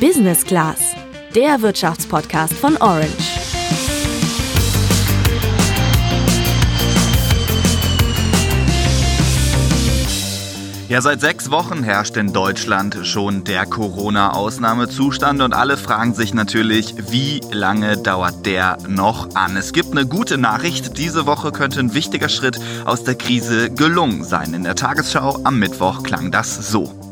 Business Class, der Wirtschaftspodcast von Orange. Ja, seit sechs Wochen herrscht in Deutschland schon der Corona-Ausnahmezustand und alle fragen sich natürlich, wie lange dauert der noch an? Es gibt eine gute Nachricht. Diese Woche könnte ein wichtiger Schritt aus der Krise gelungen sein. In der Tagesschau am Mittwoch klang das so.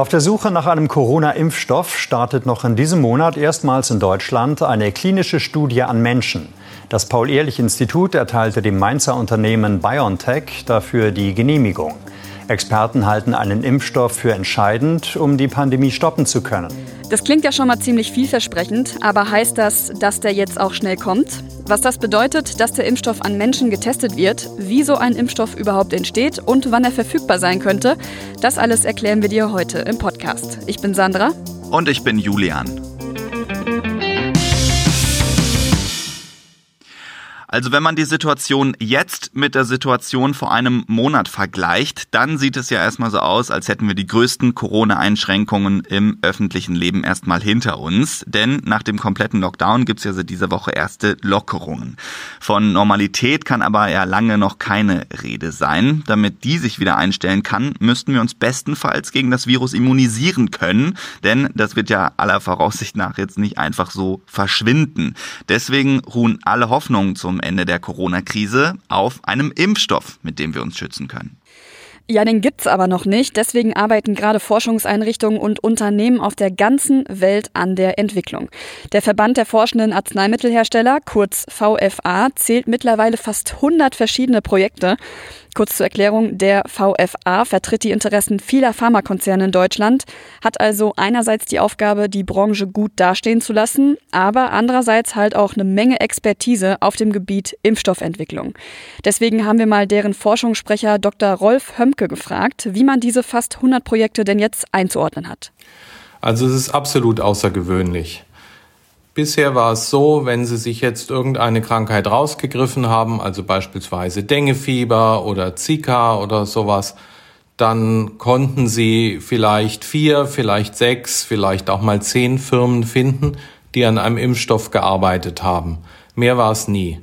Auf der Suche nach einem Corona-Impfstoff startet noch in diesem Monat erstmals in Deutschland eine klinische Studie an Menschen. Das Paul-Ehrlich-Institut erteilte dem Mainzer Unternehmen BioNTech dafür die Genehmigung. Experten halten einen Impfstoff für entscheidend, um die Pandemie stoppen zu können. Das klingt ja schon mal ziemlich vielversprechend, aber heißt das, dass der jetzt auch schnell kommt? Was das bedeutet, dass der Impfstoff an Menschen getestet wird, wie so ein Impfstoff überhaupt entsteht und wann er verfügbar sein könnte, das alles erklären wir dir heute im Podcast. Ich bin Sandra. Und ich bin Julian. Also wenn man die Situation jetzt mit der Situation vor einem Monat vergleicht, dann sieht es ja erstmal so aus, als hätten wir die größten Corona-Einschränkungen im öffentlichen Leben erstmal hinter uns. Denn nach dem kompletten Lockdown gibt es ja seit dieser Woche erste Lockerungen. Von Normalität kann aber ja lange noch keine Rede sein. Damit die sich wieder einstellen kann, müssten wir uns bestenfalls gegen das Virus immunisieren können. Denn das wird ja aller Voraussicht nach jetzt nicht einfach so verschwinden. Deswegen ruhen alle Hoffnungen zum Ende der Corona-Krise auf einem Impfstoff, mit dem wir uns schützen können. Ja, den gibt's aber noch nicht. Deswegen arbeiten gerade Forschungseinrichtungen und Unternehmen auf der ganzen Welt an der Entwicklung. Der Verband der forschenden Arzneimittelhersteller, kurz VFA, zählt mittlerweile fast 100 verschiedene Projekte. Kurz zur Erklärung, der VFA vertritt die Interessen vieler Pharmakonzerne in Deutschland, hat also einerseits die Aufgabe, die Branche gut dastehen zu lassen, aber andererseits halt auch eine Menge Expertise auf dem Gebiet Impfstoffentwicklung. Deswegen haben wir mal deren Forschungssprecher Dr. Rolf Hömke gefragt, wie man diese fast 100 Projekte denn jetzt einzuordnen hat. Also es ist absolut außergewöhnlich. Bisher war es so, wenn Sie sich jetzt irgendeine Krankheit rausgegriffen haben, also beispielsweise Dengefieber oder Zika oder sowas, dann konnten Sie vielleicht vier, vielleicht sechs, vielleicht auch mal zehn Firmen finden, die an einem Impfstoff gearbeitet haben. Mehr war es nie.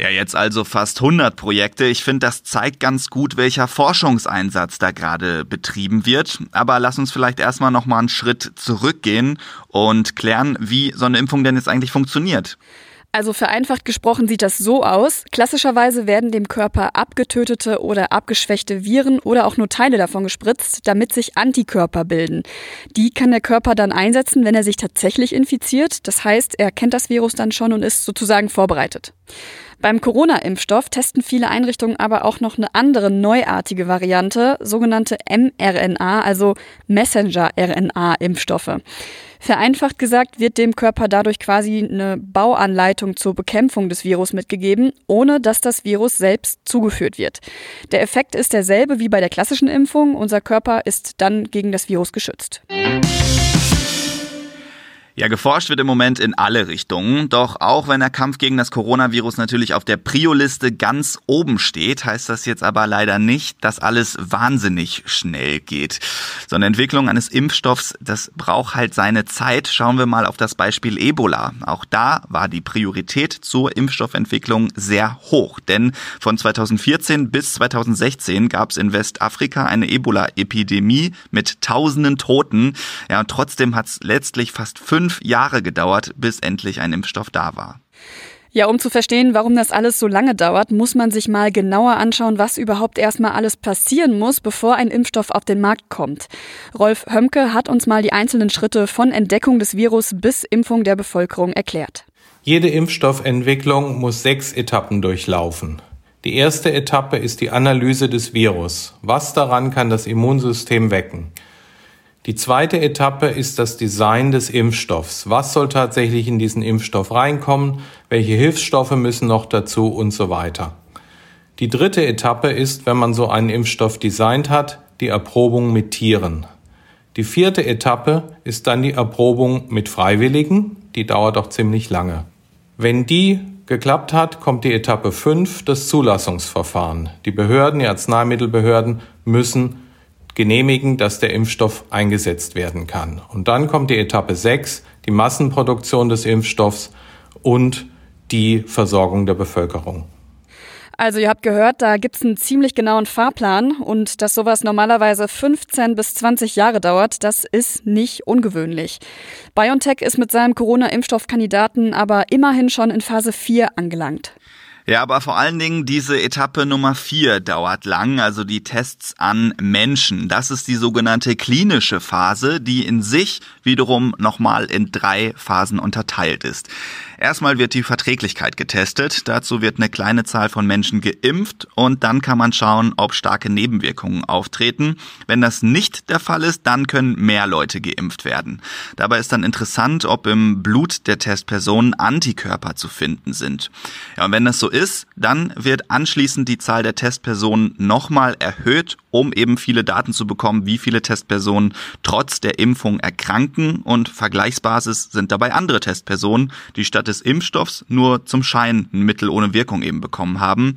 Ja, jetzt also fast 100 Projekte. Ich finde, das zeigt ganz gut, welcher Forschungseinsatz da gerade betrieben wird. Aber lass uns vielleicht erstmal noch mal einen Schritt zurückgehen und klären, wie so eine Impfung denn jetzt eigentlich funktioniert. Also vereinfacht gesprochen sieht das so aus. Klassischerweise werden dem Körper abgetötete oder abgeschwächte Viren oder auch nur Teile davon gespritzt, damit sich Antikörper bilden. Die kann der Körper dann einsetzen, wenn er sich tatsächlich infiziert. Das heißt, er kennt das Virus dann schon und ist sozusagen vorbereitet. Beim Corona-Impfstoff testen viele Einrichtungen aber auch noch eine andere neuartige Variante, sogenannte mRNA, also Messenger-RNA-Impfstoffe. Vereinfacht gesagt wird dem Körper dadurch quasi eine Bauanleitung zur Bekämpfung des Virus mitgegeben, ohne dass das Virus selbst zugeführt wird. Der Effekt ist derselbe wie bei der klassischen Impfung. Unser Körper ist dann gegen das Virus geschützt. Ja, geforscht wird im Moment in alle Richtungen. Doch auch wenn der Kampf gegen das Coronavirus natürlich auf der Prio-Liste ganz oben steht, heißt das jetzt aber leider nicht, dass alles wahnsinnig schnell geht. So eine Entwicklung eines Impfstoffs, das braucht halt seine Zeit. Schauen wir mal auf das Beispiel Ebola. Auch da war die Priorität zur Impfstoffentwicklung sehr hoch. Denn von 2014 bis 2016 gab es in Westafrika eine Ebola-Epidemie mit tausenden Toten. Ja, und trotzdem hat es letztlich fast fünf fünf Jahre gedauert, bis endlich ein Impfstoff da war. Ja, um zu verstehen, warum das alles so lange dauert, muss man sich mal genauer anschauen, was überhaupt erstmal alles passieren muss, bevor ein Impfstoff auf den Markt kommt. Rolf Hömke hat uns mal die einzelnen Schritte von Entdeckung des Virus bis Impfung der Bevölkerung erklärt. Jede Impfstoffentwicklung muss sechs Etappen durchlaufen. Die erste Etappe ist die Analyse des Virus. Was daran kann das Immunsystem wecken? Die zweite Etappe ist das Design des Impfstoffs. Was soll tatsächlich in diesen Impfstoff reinkommen? Welche Hilfsstoffe müssen noch dazu und so weiter. Die dritte Etappe ist, wenn man so einen Impfstoff designt hat, die Erprobung mit Tieren. Die vierte Etappe ist dann die Erprobung mit Freiwilligen. Die dauert auch ziemlich lange. Wenn die geklappt hat, kommt die Etappe 5, das Zulassungsverfahren. Die Behörden, die Arzneimittelbehörden müssen genehmigen, dass der Impfstoff eingesetzt werden kann. Und dann kommt die Etappe 6, die Massenproduktion des Impfstoffs und die Versorgung der Bevölkerung. Also ihr habt gehört, da gibt es einen ziemlich genauen Fahrplan und dass sowas normalerweise 15 bis 20 Jahre dauert, das ist nicht ungewöhnlich. BioNTech ist mit seinem Corona-Impfstoffkandidaten aber immerhin schon in Phase 4 angelangt. Ja, aber vor allen Dingen diese Etappe Nummer vier dauert lang, also die Tests an Menschen. Das ist die sogenannte klinische Phase, die in sich wiederum nochmal in drei Phasen unterteilt ist. Erstmal wird die Verträglichkeit getestet. Dazu wird eine kleine Zahl von Menschen geimpft und dann kann man schauen, ob starke Nebenwirkungen auftreten. Wenn das nicht der Fall ist, dann können mehr Leute geimpft werden. Dabei ist dann interessant, ob im Blut der Testpersonen Antikörper zu finden sind. Ja, und wenn das so dann wird anschließend die Zahl der Testpersonen nochmal erhöht, um eben viele Daten zu bekommen, wie viele Testpersonen trotz der Impfung erkranken und Vergleichsbasis sind dabei andere Testpersonen, die statt des Impfstoffs nur zum Schein ein Mittel ohne Wirkung eben bekommen haben.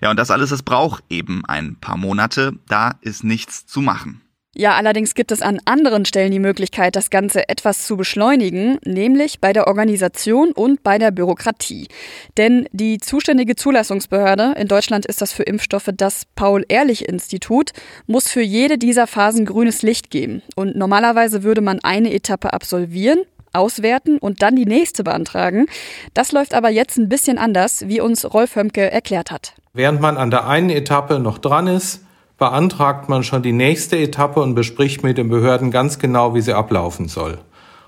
Ja, und das alles, das braucht eben ein paar Monate. Da ist nichts zu machen. Ja, allerdings gibt es an anderen Stellen die Möglichkeit, das Ganze etwas zu beschleunigen, nämlich bei der Organisation und bei der Bürokratie. Denn die zuständige Zulassungsbehörde, in Deutschland ist das für Impfstoffe das Paul-Ehrlich-Institut, muss für jede dieser Phasen grünes Licht geben. Und normalerweise würde man eine Etappe absolvieren, auswerten und dann die nächste beantragen. Das läuft aber jetzt ein bisschen anders, wie uns Rolf Hömke erklärt hat. Während man an der einen Etappe noch dran ist, beantragt man schon die nächste Etappe und bespricht mit den Behörden ganz genau, wie sie ablaufen soll.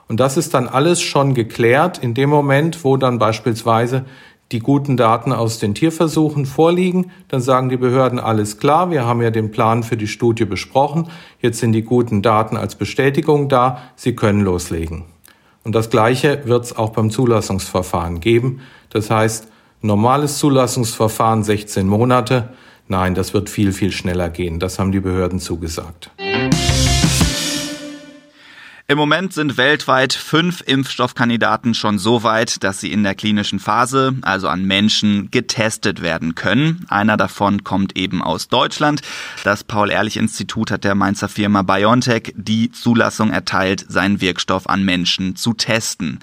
Und das ist dann alles schon geklärt in dem Moment, wo dann beispielsweise die guten Daten aus den Tierversuchen vorliegen, dann sagen die Behörden alles klar, wir haben ja den Plan für die Studie besprochen, jetzt sind die guten Daten als Bestätigung da, Sie können loslegen. Und das Gleiche wird es auch beim Zulassungsverfahren geben. Das heißt, normales Zulassungsverfahren 16 Monate. Nein, das wird viel, viel schneller gehen. Das haben die Behörden zugesagt. Im Moment sind weltweit fünf Impfstoffkandidaten schon so weit, dass sie in der klinischen Phase, also an Menschen, getestet werden können. Einer davon kommt eben aus Deutschland. Das Paul-Ehrlich-Institut hat der Mainzer Firma BioNTech die Zulassung erteilt, seinen Wirkstoff an Menschen zu testen.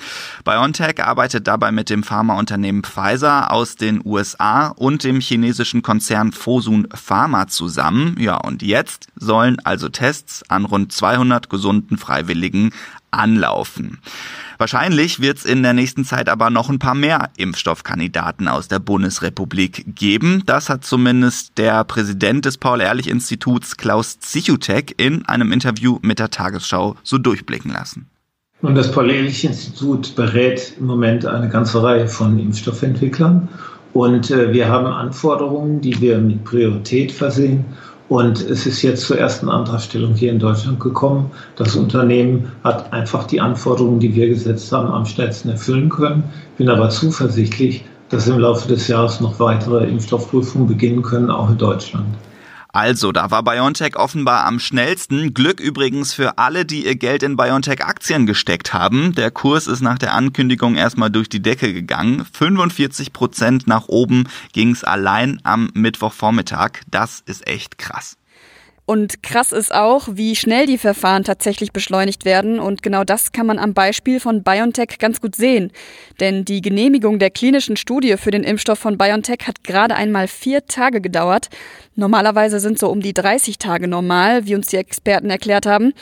BioNTech arbeitet dabei mit dem Pharmaunternehmen Pfizer aus den USA und dem chinesischen Konzern Fosun Pharma zusammen. Ja, und jetzt sollen also Tests an rund 200 gesunden Freiwilligen Kollegen anlaufen. Wahrscheinlich wird es in der nächsten Zeit aber noch ein paar mehr Impfstoffkandidaten aus der Bundesrepublik geben. Das hat zumindest der Präsident des Paul-Ehrlich-Instituts Klaus Zichutek in einem Interview mit der Tagesschau so durchblicken lassen. Und das Paul-Ehrlich-Institut berät im Moment eine ganze Reihe von Impfstoffentwicklern. Und äh, wir haben Anforderungen, die wir mit Priorität versehen. Und es ist jetzt zur ersten Antragstellung hier in Deutschland gekommen. Das Unternehmen hat einfach die Anforderungen, die wir gesetzt haben, am schnellsten erfüllen können. Bin aber zuversichtlich, dass im Laufe des Jahres noch weitere Impfstoffprüfungen beginnen können, auch in Deutschland. Also, da war BioNTech offenbar am schnellsten. Glück übrigens für alle, die ihr Geld in BioNTech-Aktien gesteckt haben. Der Kurs ist nach der Ankündigung erstmal durch die Decke gegangen. 45 Prozent nach oben ging's allein am Mittwochvormittag. Das ist echt krass. Und krass ist auch, wie schnell die Verfahren tatsächlich beschleunigt werden. Und genau das kann man am Beispiel von BioNTech ganz gut sehen. Denn die Genehmigung der klinischen Studie für den Impfstoff von BioNTech hat gerade einmal vier Tage gedauert. Normalerweise sind so um die 30 Tage normal, wie uns die Experten erklärt haben.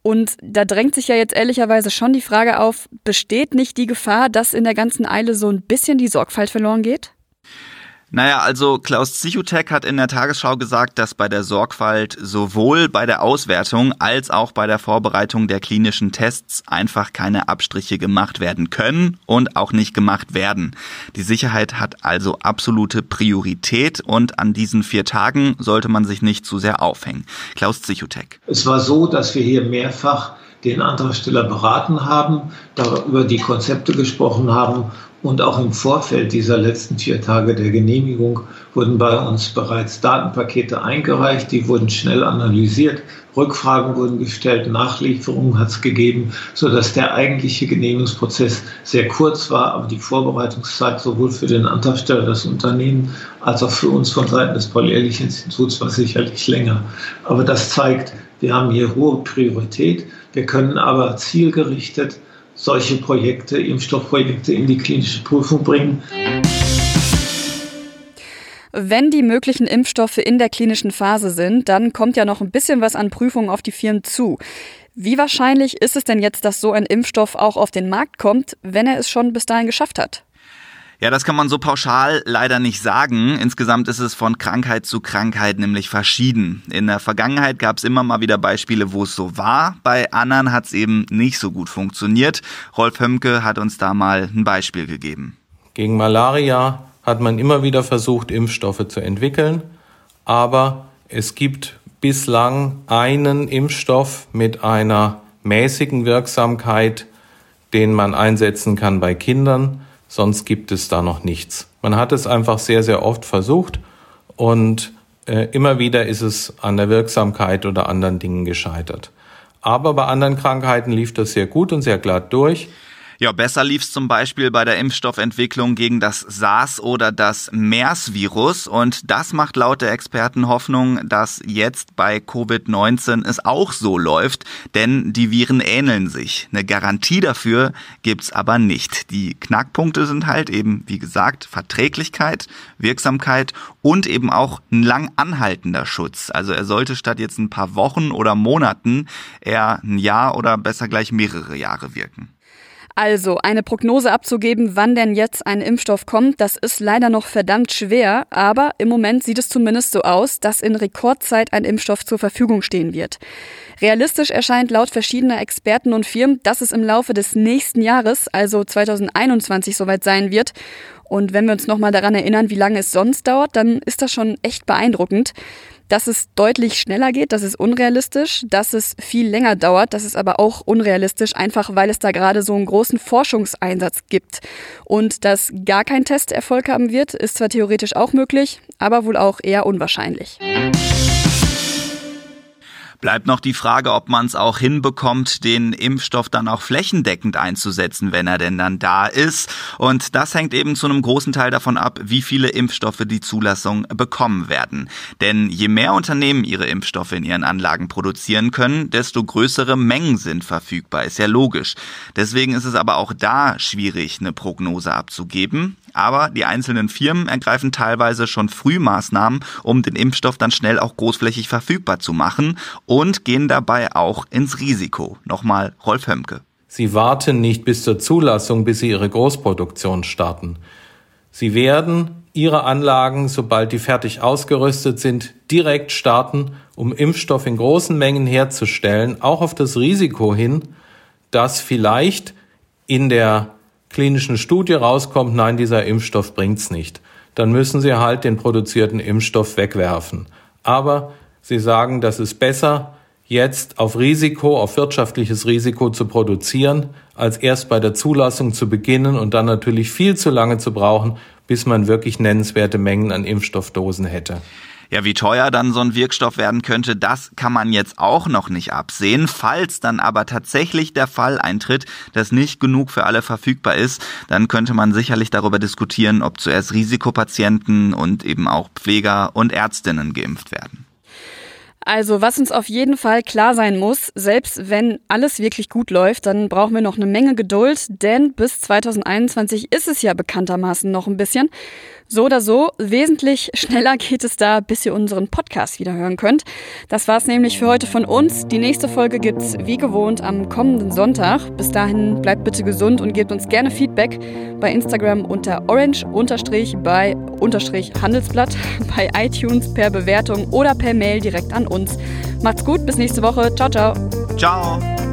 Und da drängt sich ja jetzt ehrlicherweise schon die Frage auf, besteht nicht die Gefahr, dass in der ganzen Eile so ein bisschen die Sorgfalt verloren geht? Naja, also Klaus Zichutek hat in der Tagesschau gesagt, dass bei der Sorgfalt sowohl bei der Auswertung als auch bei der Vorbereitung der klinischen Tests einfach keine Abstriche gemacht werden können und auch nicht gemacht werden. Die Sicherheit hat also absolute Priorität und an diesen vier Tagen sollte man sich nicht zu sehr aufhängen. Klaus Zichutek. Es war so, dass wir hier mehrfach den Antragsteller beraten haben, darüber die Konzepte gesprochen haben Und auch im Vorfeld dieser letzten vier Tage der Genehmigung wurden bei uns bereits Datenpakete eingereicht, die wurden schnell analysiert, Rückfragen wurden gestellt, Nachlieferungen hat es gegeben, sodass der eigentliche Genehmigungsprozess sehr kurz war, aber die Vorbereitungszeit sowohl für den Antragsteller, das Unternehmen, als auch für uns von Seiten des Paul-Ehrlich-Instituts war sicherlich länger. Aber das zeigt, wir haben hier hohe Priorität. Wir können aber zielgerichtet solche Projekte, Impfstoffprojekte in die klinische Prüfung bringen. Wenn die möglichen Impfstoffe in der klinischen Phase sind, dann kommt ja noch ein bisschen was an Prüfungen auf die Firmen zu. Wie wahrscheinlich ist es denn jetzt, dass so ein Impfstoff auch auf den Markt kommt, wenn er es schon bis dahin geschafft hat? Ja, das kann man so pauschal leider nicht sagen. Insgesamt ist es von Krankheit zu Krankheit nämlich verschieden. In der Vergangenheit gab es immer mal wieder Beispiele, wo es so war. Bei anderen hat es eben nicht so gut funktioniert. Rolf Hömke hat uns da mal ein Beispiel gegeben. Gegen Malaria hat man immer wieder versucht, Impfstoffe zu entwickeln, aber es gibt bislang einen Impfstoff mit einer mäßigen Wirksamkeit, den man einsetzen kann bei Kindern sonst gibt es da noch nichts. Man hat es einfach sehr, sehr oft versucht und äh, immer wieder ist es an der Wirksamkeit oder anderen Dingen gescheitert. Aber bei anderen Krankheiten lief das sehr gut und sehr glatt durch. Ja, besser lief es zum Beispiel bei der Impfstoffentwicklung gegen das SARS oder das MERS-Virus. Und das macht laut der Experten Hoffnung, dass jetzt bei Covid-19 es auch so läuft, denn die Viren ähneln sich. Eine Garantie dafür gibt's aber nicht. Die Knackpunkte sind halt eben, wie gesagt, Verträglichkeit, Wirksamkeit und eben auch ein lang anhaltender Schutz. Also er sollte statt jetzt ein paar Wochen oder Monaten eher ein Jahr oder besser gleich mehrere Jahre wirken. Also, eine Prognose abzugeben, wann denn jetzt ein Impfstoff kommt, das ist leider noch verdammt schwer, aber im Moment sieht es zumindest so aus, dass in Rekordzeit ein Impfstoff zur Verfügung stehen wird. Realistisch erscheint laut verschiedener Experten und Firmen, dass es im Laufe des nächsten Jahres, also 2021, soweit sein wird. Und wenn wir uns nochmal daran erinnern, wie lange es sonst dauert, dann ist das schon echt beeindruckend. Dass es deutlich schneller geht, das ist unrealistisch. Dass es viel länger dauert, das ist aber auch unrealistisch, einfach weil es da gerade so einen großen Forschungseinsatz gibt. Und dass gar kein Test Erfolg haben wird, ist zwar theoretisch auch möglich, aber wohl auch eher unwahrscheinlich. Bleibt noch die Frage, ob man es auch hinbekommt, den Impfstoff dann auch flächendeckend einzusetzen, wenn er denn dann da ist. Und das hängt eben zu einem großen Teil davon ab, wie viele Impfstoffe die Zulassung bekommen werden. Denn je mehr Unternehmen ihre Impfstoffe in ihren Anlagen produzieren können, desto größere Mengen sind verfügbar. Ist ja logisch. Deswegen ist es aber auch da schwierig, eine Prognose abzugeben. Aber die einzelnen Firmen ergreifen teilweise schon früh Maßnahmen, um den Impfstoff dann schnell auch großflächig verfügbar zu machen und gehen dabei auch ins Risiko. Nochmal Rolf Hömke. Sie warten nicht bis zur Zulassung, bis sie ihre Großproduktion starten. Sie werden ihre Anlagen, sobald die fertig ausgerüstet sind, direkt starten, um Impfstoff in großen Mengen herzustellen, auch auf das Risiko hin, dass vielleicht in der klinischen Studie rauskommt, nein, dieser Impfstoff bringt's nicht, dann müssen Sie halt den produzierten Impfstoff wegwerfen. Aber Sie sagen, das ist besser, jetzt auf Risiko, auf wirtschaftliches Risiko zu produzieren, als erst bei der Zulassung zu beginnen und dann natürlich viel zu lange zu brauchen, bis man wirklich nennenswerte Mengen an Impfstoffdosen hätte. Ja, wie teuer dann so ein Wirkstoff werden könnte, das kann man jetzt auch noch nicht absehen. Falls dann aber tatsächlich der Fall eintritt, dass nicht genug für alle verfügbar ist, dann könnte man sicherlich darüber diskutieren, ob zuerst Risikopatienten und eben auch Pfleger und Ärztinnen geimpft werden. Also, was uns auf jeden Fall klar sein muss, selbst wenn alles wirklich gut läuft, dann brauchen wir noch eine Menge Geduld, denn bis 2021 ist es ja bekanntermaßen noch ein bisschen. So oder so, wesentlich schneller geht es da, bis ihr unseren Podcast wieder hören könnt. Das war's nämlich für heute von uns. Die nächste Folge gibt's wie gewohnt am kommenden Sonntag. Bis dahin bleibt bitte gesund und gebt uns gerne Feedback bei Instagram unter orange bei Handelsblatt, bei iTunes per Bewertung oder per Mail direkt an uns. Macht's gut, bis nächste Woche. Ciao, ciao. Ciao.